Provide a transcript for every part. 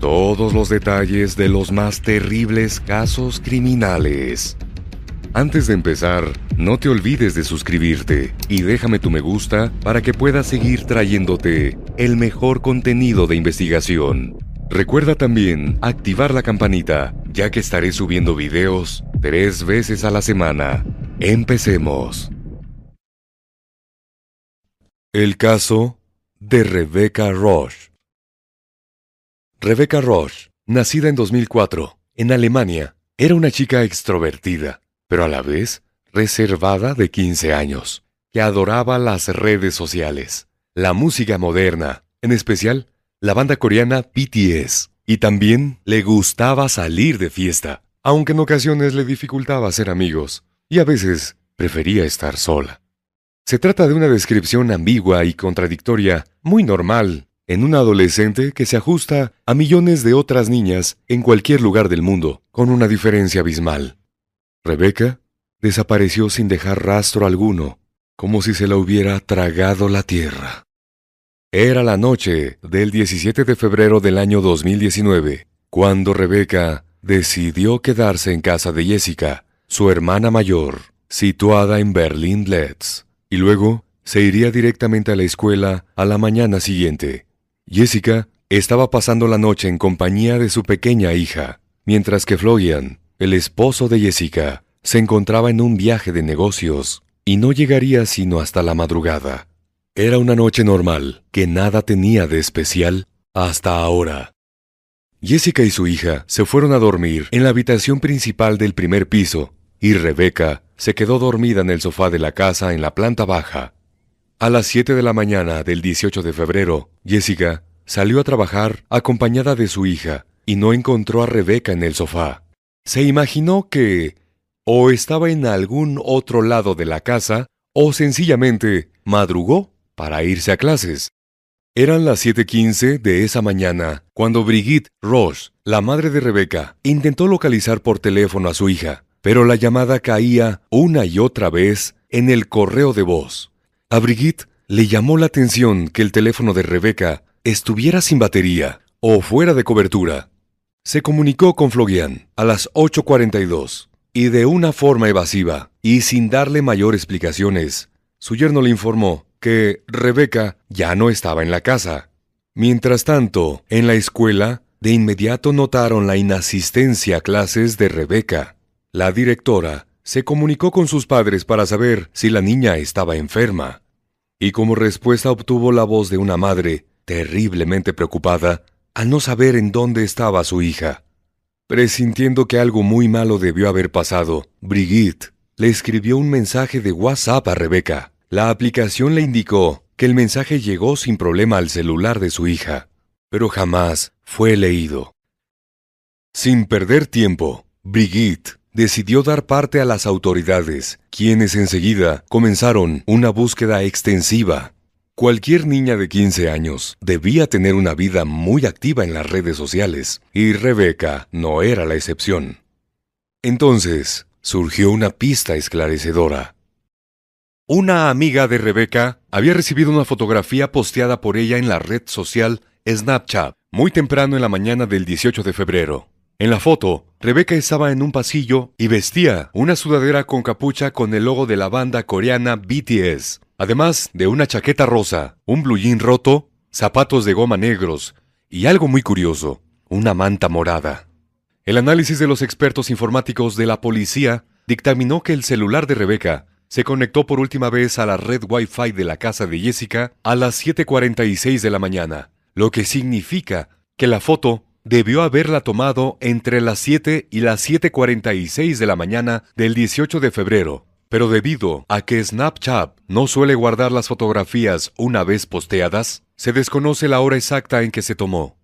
todos los detalles de los más terribles casos criminales. Antes de empezar, no te olvides de suscribirte y déjame tu me gusta para que pueda seguir trayéndote el mejor contenido de investigación. Recuerda también activar la campanita, ya que estaré subiendo videos tres veces a la semana. Empecemos. El caso de Rebecca Roche. Rebecca Roche, nacida en 2004, en Alemania, era una chica extrovertida, pero a la vez reservada de 15 años, que adoraba las redes sociales, la música moderna, en especial la banda coreana BTS, y también le gustaba salir de fiesta, aunque en ocasiones le dificultaba hacer amigos, y a veces prefería estar sola. Se trata de una descripción ambigua y contradictoria, muy normal, en una adolescente que se ajusta a millones de otras niñas en cualquier lugar del mundo, con una diferencia abismal. Rebeca desapareció sin dejar rastro alguno, como si se la hubiera tragado la tierra. Era la noche del 17 de febrero del año 2019, cuando Rebeca decidió quedarse en casa de Jessica, su hermana mayor, situada en Berlín-Letz, y luego se iría directamente a la escuela a la mañana siguiente. Jessica estaba pasando la noche en compañía de su pequeña hija, mientras que Florian, el esposo de Jessica, se encontraba en un viaje de negocios y no llegaría sino hasta la madrugada. Era una noche normal, que nada tenía de especial hasta ahora. Jessica y su hija se fueron a dormir en la habitación principal del primer piso, y Rebecca se quedó dormida en el sofá de la casa en la planta baja. A las 7 de la mañana del 18 de febrero, Jessica salió a trabajar acompañada de su hija y no encontró a Rebeca en el sofá. Se imaginó que o estaba en algún otro lado de la casa o sencillamente madrugó para irse a clases. Eran las 7:15 de esa mañana cuando Brigitte Roche, la madre de Rebeca, intentó localizar por teléfono a su hija, pero la llamada caía una y otra vez en el correo de voz. A Brigitte le llamó la atención que el teléfono de Rebeca estuviera sin batería o fuera de cobertura. Se comunicó con Florian a las 8.42 y de una forma evasiva y sin darle mayor explicaciones, su yerno le informó que Rebeca ya no estaba en la casa. Mientras tanto, en la escuela, de inmediato notaron la inasistencia a clases de Rebeca. La directora se comunicó con sus padres para saber si la niña estaba enferma, y como respuesta obtuvo la voz de una madre terriblemente preocupada al no saber en dónde estaba su hija. Presintiendo que algo muy malo debió haber pasado, Brigitte le escribió un mensaje de WhatsApp a Rebeca. La aplicación le indicó que el mensaje llegó sin problema al celular de su hija, pero jamás fue leído. Sin perder tiempo, Brigitte decidió dar parte a las autoridades, quienes enseguida comenzaron una búsqueda extensiva. Cualquier niña de 15 años debía tener una vida muy activa en las redes sociales, y Rebeca no era la excepción. Entonces, surgió una pista esclarecedora. Una amiga de Rebeca había recibido una fotografía posteada por ella en la red social Snapchat muy temprano en la mañana del 18 de febrero. En la foto, Rebeca estaba en un pasillo y vestía una sudadera con capucha con el logo de la banda coreana BTS, además de una chaqueta rosa, un blue roto, zapatos de goma negros y algo muy curioso, una manta morada. El análisis de los expertos informáticos de la policía dictaminó que el celular de Rebeca se conectó por última vez a la red Wi-Fi de la casa de Jessica a las 7.46 de la mañana, lo que significa que la foto debió haberla tomado entre las 7 y las 7.46 de la mañana del 18 de febrero, pero debido a que Snapchat no suele guardar las fotografías una vez posteadas, se desconoce la hora exacta en que se tomó.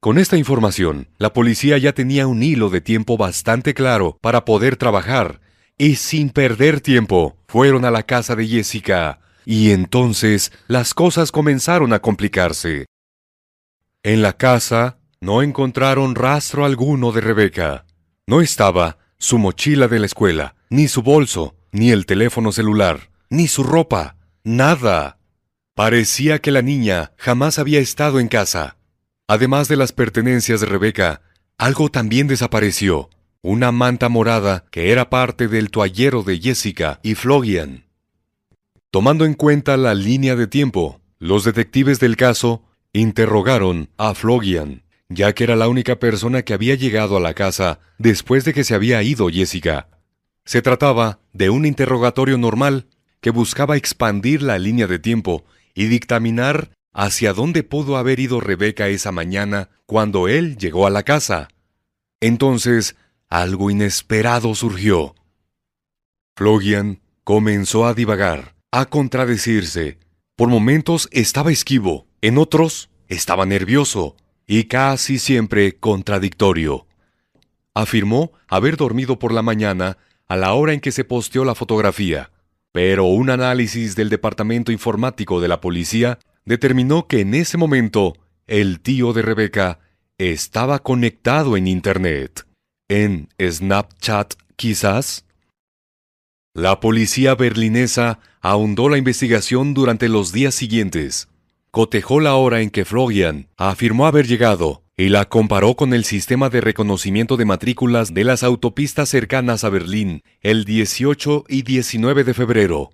Con esta información, la policía ya tenía un hilo de tiempo bastante claro para poder trabajar, y sin perder tiempo, fueron a la casa de Jessica, y entonces las cosas comenzaron a complicarse. En la casa no encontraron rastro alguno de Rebeca. No estaba su mochila de la escuela, ni su bolso, ni el teléfono celular, ni su ropa, nada. Parecía que la niña jamás había estado en casa. Además de las pertenencias de Rebeca, algo también desapareció. Una manta morada que era parte del toallero de Jessica y Flogian. Tomando en cuenta la línea de tiempo, los detectives del caso interrogaron a Flogian, ya que era la única persona que había llegado a la casa después de que se había ido Jessica. Se trataba de un interrogatorio normal que buscaba expandir la línea de tiempo y dictaminar hacia dónde pudo haber ido Rebeca esa mañana cuando él llegó a la casa. Entonces, algo inesperado surgió. Flogian comenzó a divagar, a contradecirse. Por momentos estaba esquivo, en otros estaba nervioso y casi siempre contradictorio. Afirmó haber dormido por la mañana a la hora en que se posteó la fotografía, pero un análisis del departamento informático de la policía determinó que en ese momento el tío de Rebeca estaba conectado en Internet. En Snapchat, quizás. La policía berlinesa ahondó la investigación durante los días siguientes. Cotejó la hora en que Florian afirmó haber llegado y la comparó con el sistema de reconocimiento de matrículas de las autopistas cercanas a Berlín el 18 y 19 de febrero.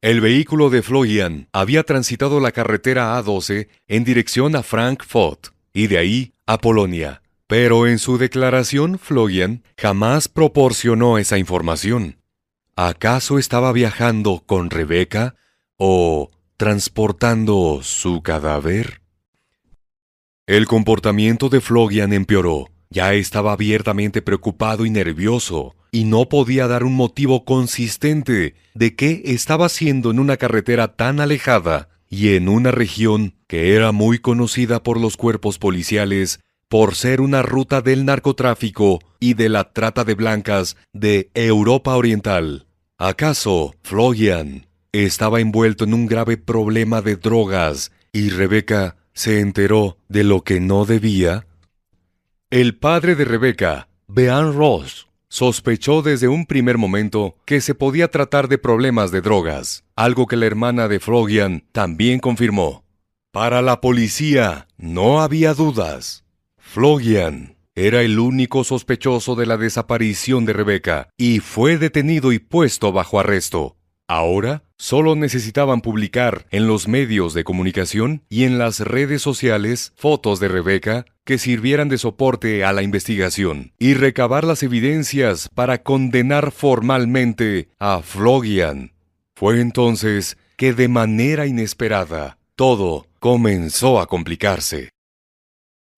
El vehículo de Florian había transitado la carretera A12 en dirección a Frankfurt y de ahí a Polonia. Pero en su declaración, Florian jamás proporcionó esa información. ¿Acaso estaba viajando con Rebeca o transportando su cadáver? El comportamiento de Florian empeoró. Ya estaba abiertamente preocupado y nervioso, y no podía dar un motivo consistente de qué estaba haciendo en una carretera tan alejada y en una región que era muy conocida por los cuerpos policiales por ser una ruta del narcotráfico y de la trata de blancas de Europa Oriental. ¿Acaso Florian estaba envuelto en un grave problema de drogas y Rebeca se enteró de lo que no debía? El padre de Rebeca, Bean Ross, sospechó desde un primer momento que se podía tratar de problemas de drogas, algo que la hermana de Florian también confirmó. Para la policía no había dudas. Florian era el único sospechoso de la desaparición de Rebeca y fue detenido y puesto bajo arresto. Ahora solo necesitaban publicar en los medios de comunicación y en las redes sociales fotos de Rebeca que sirvieran de soporte a la investigación y recabar las evidencias para condenar formalmente a Flogian. Fue entonces que de manera inesperada todo comenzó a complicarse.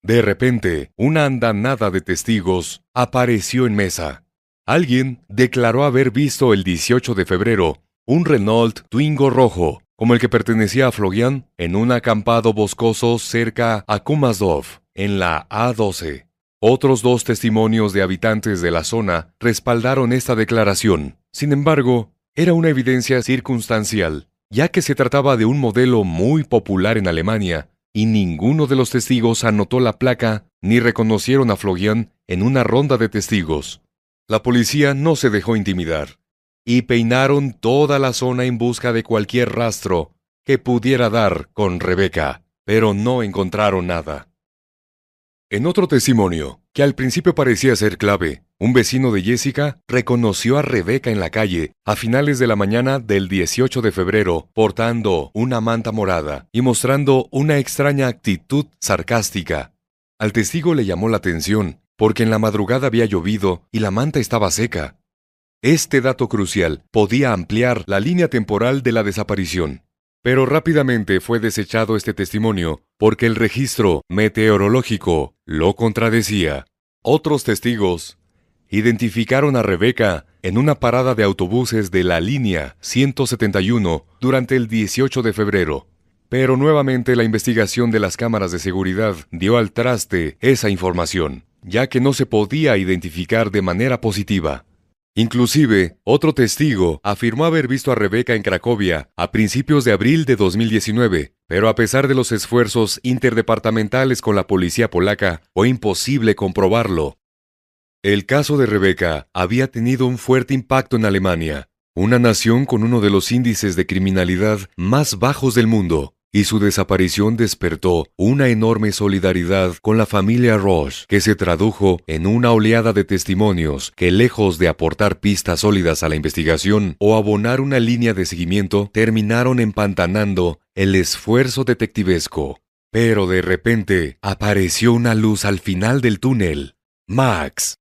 De repente, una andanada de testigos apareció en mesa. Alguien declaró haber visto el 18 de febrero un Renault Twingo rojo, como el que pertenecía a Flogian, en un acampado boscoso cerca a Kumasdov, en la A12. Otros dos testimonios de habitantes de la zona respaldaron esta declaración. Sin embargo, era una evidencia circunstancial. ya que se trataba de un modelo muy popular en Alemania, y ninguno de los testigos anotó la placa ni reconocieron a Florian en una ronda de testigos. La policía no se dejó intimidar, y peinaron toda la zona en busca de cualquier rastro que pudiera dar con Rebeca, pero no encontraron nada. En otro testimonio, que al principio parecía ser clave, un vecino de Jessica reconoció a Rebeca en la calle a finales de la mañana del 18 de febrero portando una manta morada y mostrando una extraña actitud sarcástica. Al testigo le llamó la atención porque en la madrugada había llovido y la manta estaba seca. Este dato crucial podía ampliar la línea temporal de la desaparición. Pero rápidamente fue desechado este testimonio porque el registro meteorológico lo contradecía. Otros testigos identificaron a Rebeca en una parada de autobuses de la línea 171 durante el 18 de febrero. Pero nuevamente la investigación de las cámaras de seguridad dio al traste esa información, ya que no se podía identificar de manera positiva. Inclusive, otro testigo afirmó haber visto a Rebeca en Cracovia a principios de abril de 2019, pero a pesar de los esfuerzos interdepartamentales con la policía polaca, fue imposible comprobarlo. El caso de Rebeca había tenido un fuerte impacto en Alemania, una nación con uno de los índices de criminalidad más bajos del mundo, y su desaparición despertó una enorme solidaridad con la familia Roche, que se tradujo en una oleada de testimonios que, lejos de aportar pistas sólidas a la investigación o abonar una línea de seguimiento, terminaron empantanando el esfuerzo detectivesco. Pero de repente apareció una luz al final del túnel. Max.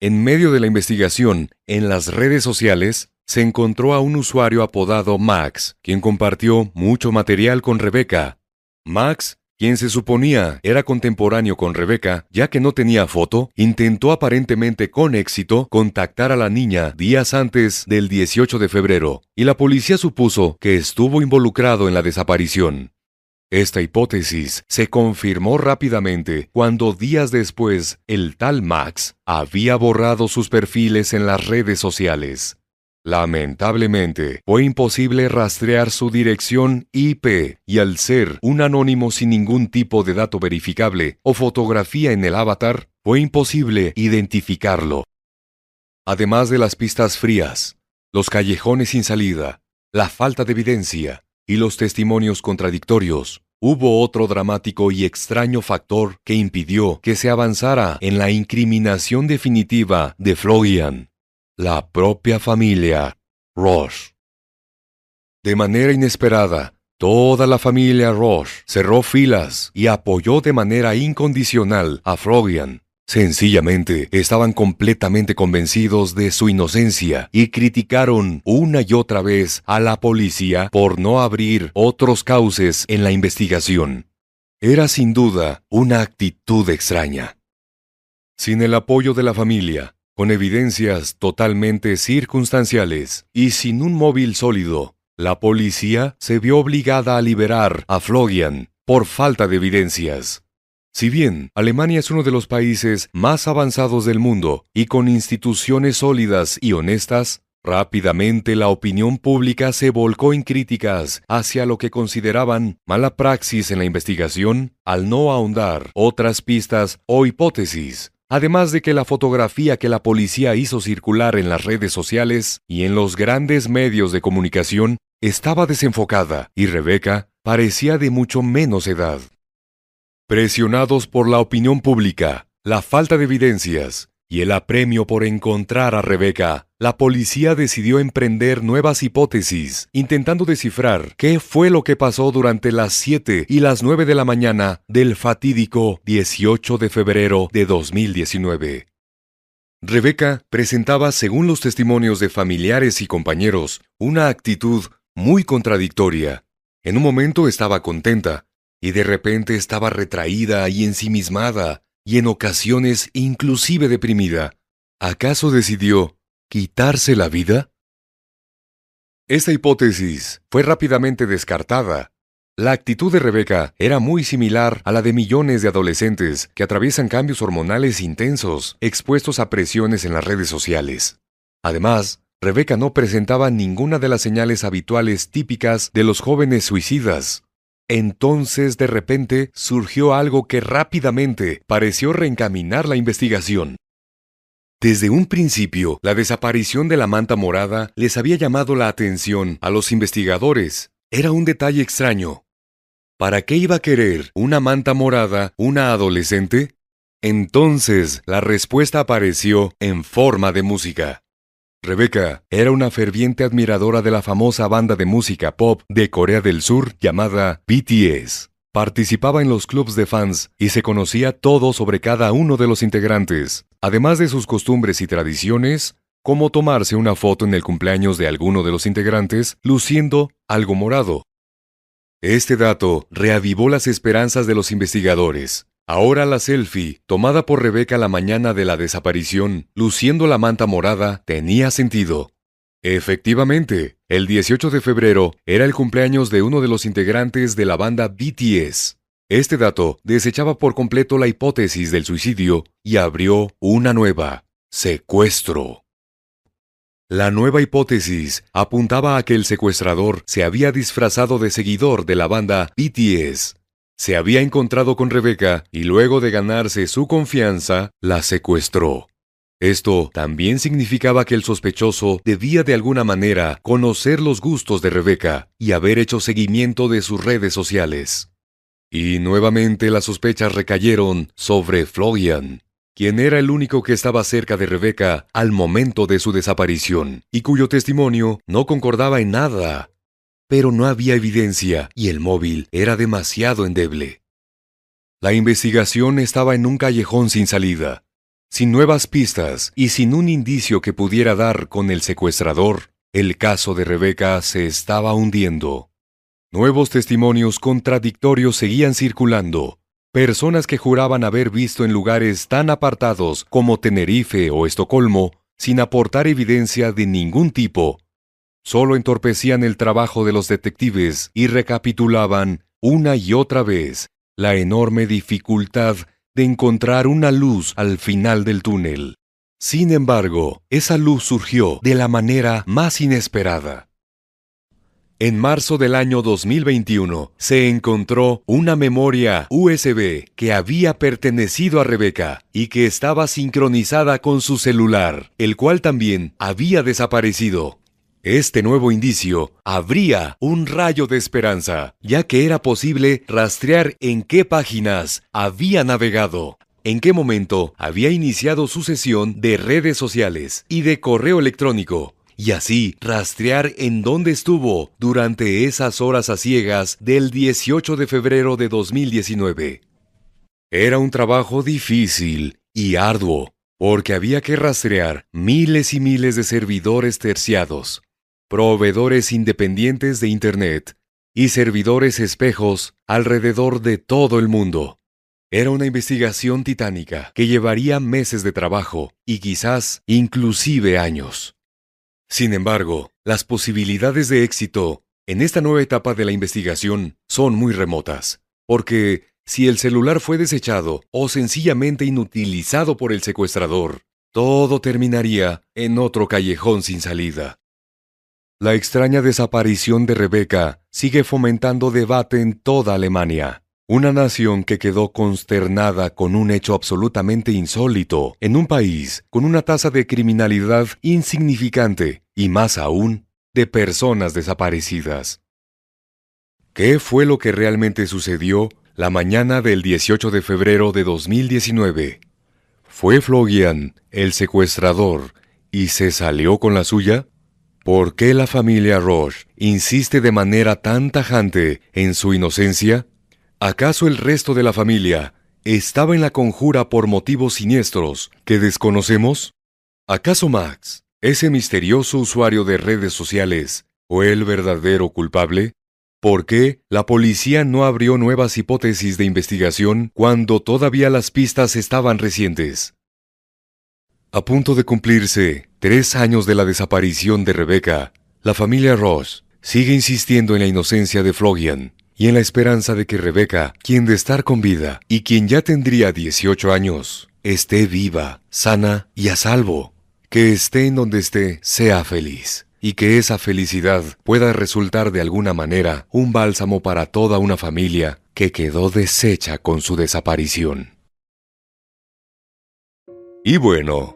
En medio de la investigación, en las redes sociales, se encontró a un usuario apodado Max, quien compartió mucho material con Rebeca. Max, quien se suponía era contemporáneo con Rebeca, ya que no tenía foto, intentó aparentemente con éxito contactar a la niña días antes del 18 de febrero, y la policía supuso que estuvo involucrado en la desaparición. Esta hipótesis se confirmó rápidamente cuando días después el tal Max había borrado sus perfiles en las redes sociales. Lamentablemente, fue imposible rastrear su dirección IP y al ser un anónimo sin ningún tipo de dato verificable o fotografía en el avatar, fue imposible identificarlo. Además de las pistas frías, los callejones sin salida, la falta de evidencia y los testimonios contradictorios, hubo otro dramático y extraño factor que impidió que se avanzara en la incriminación definitiva de Florian la propia familia Roche. De manera inesperada, toda la familia Roche cerró filas y apoyó de manera incondicional a Florian. Sencillamente estaban completamente convencidos de su inocencia y criticaron una y otra vez a la policía por no abrir otros cauces en la investigación. Era sin duda una actitud extraña. Sin el apoyo de la familia, con evidencias totalmente circunstanciales y sin un móvil sólido, la policía se vio obligada a liberar a Florian por falta de evidencias. Si bien Alemania es uno de los países más avanzados del mundo y con instituciones sólidas y honestas, rápidamente la opinión pública se volcó en críticas hacia lo que consideraban mala praxis en la investigación al no ahondar otras pistas o hipótesis Además de que la fotografía que la policía hizo circular en las redes sociales y en los grandes medios de comunicación estaba desenfocada y Rebeca parecía de mucho menos edad. Presionados por la opinión pública, la falta de evidencias y el apremio por encontrar a Rebeca, la policía decidió emprender nuevas hipótesis, intentando descifrar qué fue lo que pasó durante las 7 y las 9 de la mañana del fatídico 18 de febrero de 2019. Rebeca presentaba, según los testimonios de familiares y compañeros, una actitud muy contradictoria. En un momento estaba contenta, y de repente estaba retraída y ensimismada, y en ocasiones inclusive deprimida. ¿Acaso decidió quitarse la vida? Esta hipótesis fue rápidamente descartada. La actitud de Rebeca era muy similar a la de millones de adolescentes que atraviesan cambios hormonales intensos, expuestos a presiones en las redes sociales. Además, Rebeca no presentaba ninguna de las señales habituales típicas de los jóvenes suicidas. Entonces, de repente, surgió algo que rápidamente pareció reencaminar la investigación. Desde un principio, la desaparición de la manta morada les había llamado la atención a los investigadores. Era un detalle extraño. ¿Para qué iba a querer una manta morada una adolescente? Entonces, la respuesta apareció en forma de música. Rebecca era una ferviente admiradora de la famosa banda de música pop de Corea del Sur llamada BTS. Participaba en los clubs de fans y se conocía todo sobre cada uno de los integrantes, además de sus costumbres y tradiciones, como tomarse una foto en el cumpleaños de alguno de los integrantes luciendo algo morado. Este dato reavivó las esperanzas de los investigadores. Ahora la selfie, tomada por Rebeca la mañana de la desaparición, luciendo la manta morada, tenía sentido. Efectivamente, el 18 de febrero era el cumpleaños de uno de los integrantes de la banda BTS. Este dato desechaba por completo la hipótesis del suicidio y abrió una nueva, secuestro. La nueva hipótesis apuntaba a que el secuestrador se había disfrazado de seguidor de la banda BTS. Se había encontrado con Rebeca y luego de ganarse su confianza, la secuestró. Esto también significaba que el sospechoso debía de alguna manera conocer los gustos de Rebeca y haber hecho seguimiento de sus redes sociales. Y nuevamente las sospechas recayeron sobre Florian, quien era el único que estaba cerca de Rebeca al momento de su desaparición, y cuyo testimonio no concordaba en nada. Pero no había evidencia, y el móvil era demasiado endeble. La investigación estaba en un callejón sin salida, sin nuevas pistas y sin un indicio que pudiera dar con el secuestrador. El caso de Rebeca se estaba hundiendo. Nuevos testimonios contradictorios seguían circulando, Personas que juraban haber visto en lugares tan apartados como Tenerife o Estocolmo, sin aportar evidencia de ningún tipo, solo entorpecían el trabajo de los detectives y recapitulaban una y otra vez la enorme dificultad de encontrar una luz al final del túnel. Sin embargo, esa luz surgió de la manera más inesperada. En marzo del año 2021 se encontró una memoria USB que había pertenecido a Rebeca y que estaba sincronizada con su celular, el cual también había desaparecido. Este nuevo indicio abría un rayo de esperanza, ya que era posible rastrear en qué páginas había navegado, en qué momento había iniciado su sesión de redes sociales y de correo electrónico, y así rastrear en dónde estuvo durante esas horas a ciegas del 18 de febrero de 2019. Era un trabajo difícil y arduo, porque había que rastrear miles y miles de servidores terciados, proveedores independientes de Internet y servidores espejos alrededor de todo el mundo. Era una investigación titánica que llevaría meses de trabajo y quizás inclusive años. Sin embargo, las posibilidades de éxito en esta nueva etapa de la investigación son muy remotas, porque si el celular fue desechado o sencillamente inutilizado por el secuestrador, todo terminaría en otro callejón sin salida. La extraña desaparición de Rebeca sigue fomentando debate en toda Alemania. Una nación que quedó consternada con un hecho absolutamente insólito en un país con una tasa de criminalidad insignificante y más aún de personas desaparecidas. ¿Qué fue lo que realmente sucedió la mañana del 18 de febrero de 2019? ¿Fue Florian el secuestrador y se salió con la suya? ¿Por qué la familia Roche insiste de manera tan tajante en su inocencia? ¿Acaso el resto de la familia estaba en la conjura por motivos siniestros que desconocemos? ¿Acaso Max, ese misterioso usuario de redes sociales, fue el verdadero culpable? ¿Por qué la policía no abrió nuevas hipótesis de investigación cuando todavía las pistas estaban recientes? A punto de cumplirse tres años de la desaparición de Rebecca, la familia Ross sigue insistiendo en la inocencia de Florian y en la esperanza de que Rebeca, quien de estar con vida y quien ya tendría 18 años, esté viva, sana y a salvo, Que esté en donde esté, sea feliz. Y que esa felicidad pueda resultar de alguna manera un bálsamo para toda una familia que quedó deshecha con su desaparición. Y bueno,